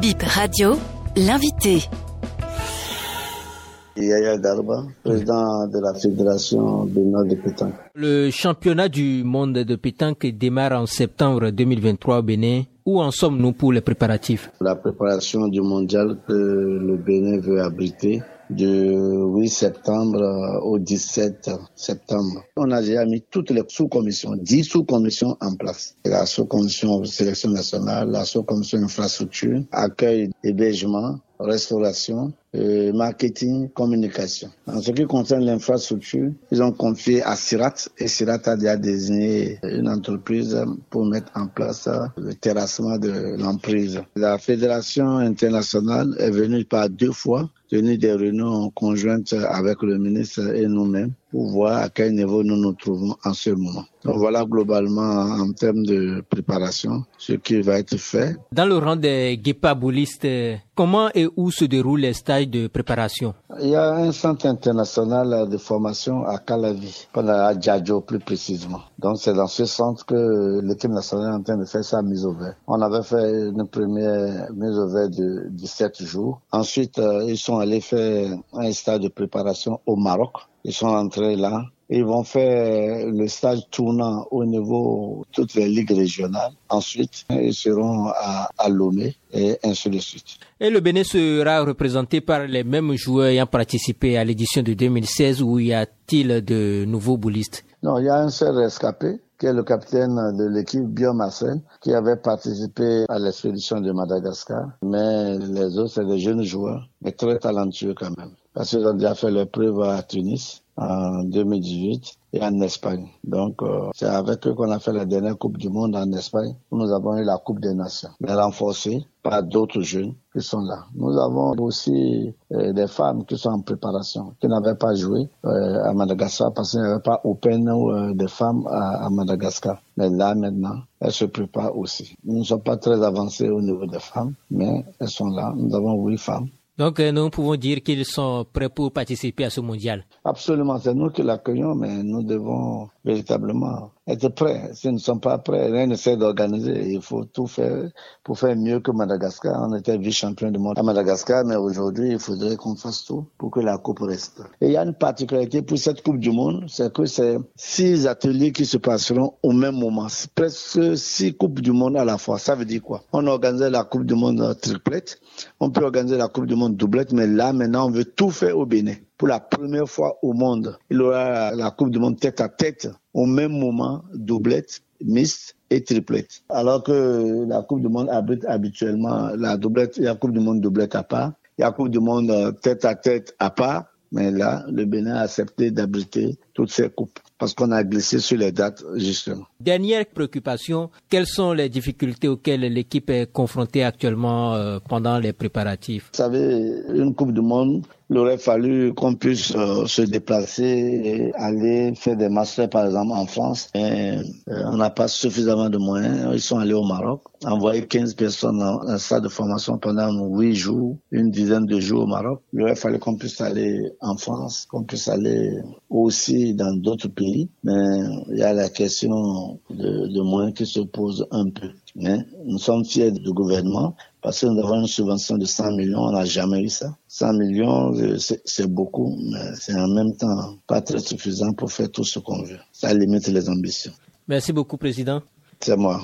Bip Radio, l'invité. Yaya Garba, président de la Fédération du Nord de pétanque. Le championnat du monde de pétanque démarre en septembre 2023 au Bénin. Où en sommes-nous pour les préparatifs? La préparation du mondial que le Bénin veut abriter du 8 septembre au 17 septembre. On a déjà mis toutes les sous-commissions, 10 sous-commissions en place. La sous-commission sélection nationale, la sous-commission infrastructure, accueil, hébergement, restauration, euh, marketing, communication. En ce qui concerne l'infrastructure, ils ont confié à Sirat et Sirat a déjà désigné une entreprise pour mettre en place le terrassement de l'emprise. La fédération internationale est venue par deux fois tenu des réunions conjointes avec le ministre et nous-mêmes pour voir à quel niveau nous nous trouvons en ce moment. Donc voilà globalement en termes de préparation ce qui va être fait. Dans le rang des guépaboulistes, comment et où se déroulent les stages de préparation? Il y a un centre international de formation à Calavi, à Djadjo plus précisément. Donc c'est dans ce centre que l'équipe nationale est en train de faire sa mise au vert. On avait fait une première mise au vert de 17 jours. Ensuite, euh, ils sont allés faire un stage de préparation au Maroc. Ils sont entrés là. Ils vont faire le stage tournant au niveau de toutes les ligues régionales. Ensuite, ils seront à, à Lomé et ainsi de suite. Et le Bénin sera représenté par les mêmes joueurs ayant participé à l'édition de 2016 où y a-t-il de nouveaux boulistes? Non, il y a un seul rescapé qui est le capitaine de l'équipe Biomarcel, qui avait participé à l'expédition de Madagascar. Mais les autres, c'est des jeunes joueurs, mais très talentueux quand même. Parce qu'ils ont déjà fait leur preuve à Tunis en 2018 et en Espagne. Donc, euh, c'est avec eux qu'on a fait la dernière Coupe du Monde en Espagne. Nous avons eu la Coupe des Nations, mais renforcée par d'autres jeunes qui sont là. Nous avons aussi euh, des femmes qui sont en préparation, qui n'avaient pas joué euh, à Madagascar parce qu'il n'y avait pas Open ou des femmes à, Madagascar. Mais là, maintenant, elles se préparent aussi. Nous ne sommes pas très avancés au niveau des femmes, mais elles sont là. Nous avons huit femmes. Donc, nous pouvons dire qu'ils sont prêts pour participer à ce mondial. Absolument, c'est nous qui l'accueillons, mais nous devons véritablement être prêts. Si nous ne sommes pas prêts, rien ne sert d'organiser. Il faut tout faire pour faire mieux que Madagascar. On était vice-champion du monde à Madagascar, mais aujourd'hui, il faudrait qu'on fasse tout pour que la Coupe reste. Et il y a une particularité pour cette Coupe du Monde, c'est que c'est six ateliers qui se passeront au même moment. Presque six Coupes du Monde à la fois. Ça veut dire quoi? On organise la Coupe du Monde triplette, on peut organiser la Coupe du Monde doublette, mais là, maintenant, on veut tout faire au Bénin pour la première fois au monde. Il y aura la Coupe du Monde tête à tête au même moment, doublette, mixte et triplette. Alors que la Coupe du Monde abrite habituellement la doublette, la Coupe du Monde doublette à part, la Coupe du Monde tête à tête à part, mais là, le Bénin a accepté d'abriter toutes ces coupes parce qu'on a glissé sur les dates, justement. Dernière préoccupation, quelles sont les difficultés auxquelles l'équipe est confrontée actuellement euh, pendant les préparatifs? Vous savez, une Coupe du Monde, il aurait fallu qu'on puisse euh, se déplacer et aller faire des masters, par exemple, en France. Et, euh, on n'a pas suffisamment de moyens. Ils sont allés au Maroc, envoyer 15 personnes dans un stade de formation pendant 8 jours, une dizaine de jours au Maroc. Il aurait fallu qu'on puisse aller en France, qu'on puisse aller aussi dans d'autres pays. Mais il y a la question de, de moyens qui se pose un peu. Mais nous sommes fiers du gouvernement parce que nous avons une subvention de 100 millions, on n'a jamais eu ça. 100 millions, c'est beaucoup, mais c'est en même temps pas très suffisant pour faire tout ce qu'on veut. Ça limite les ambitions. Merci beaucoup, Président. C'est moi.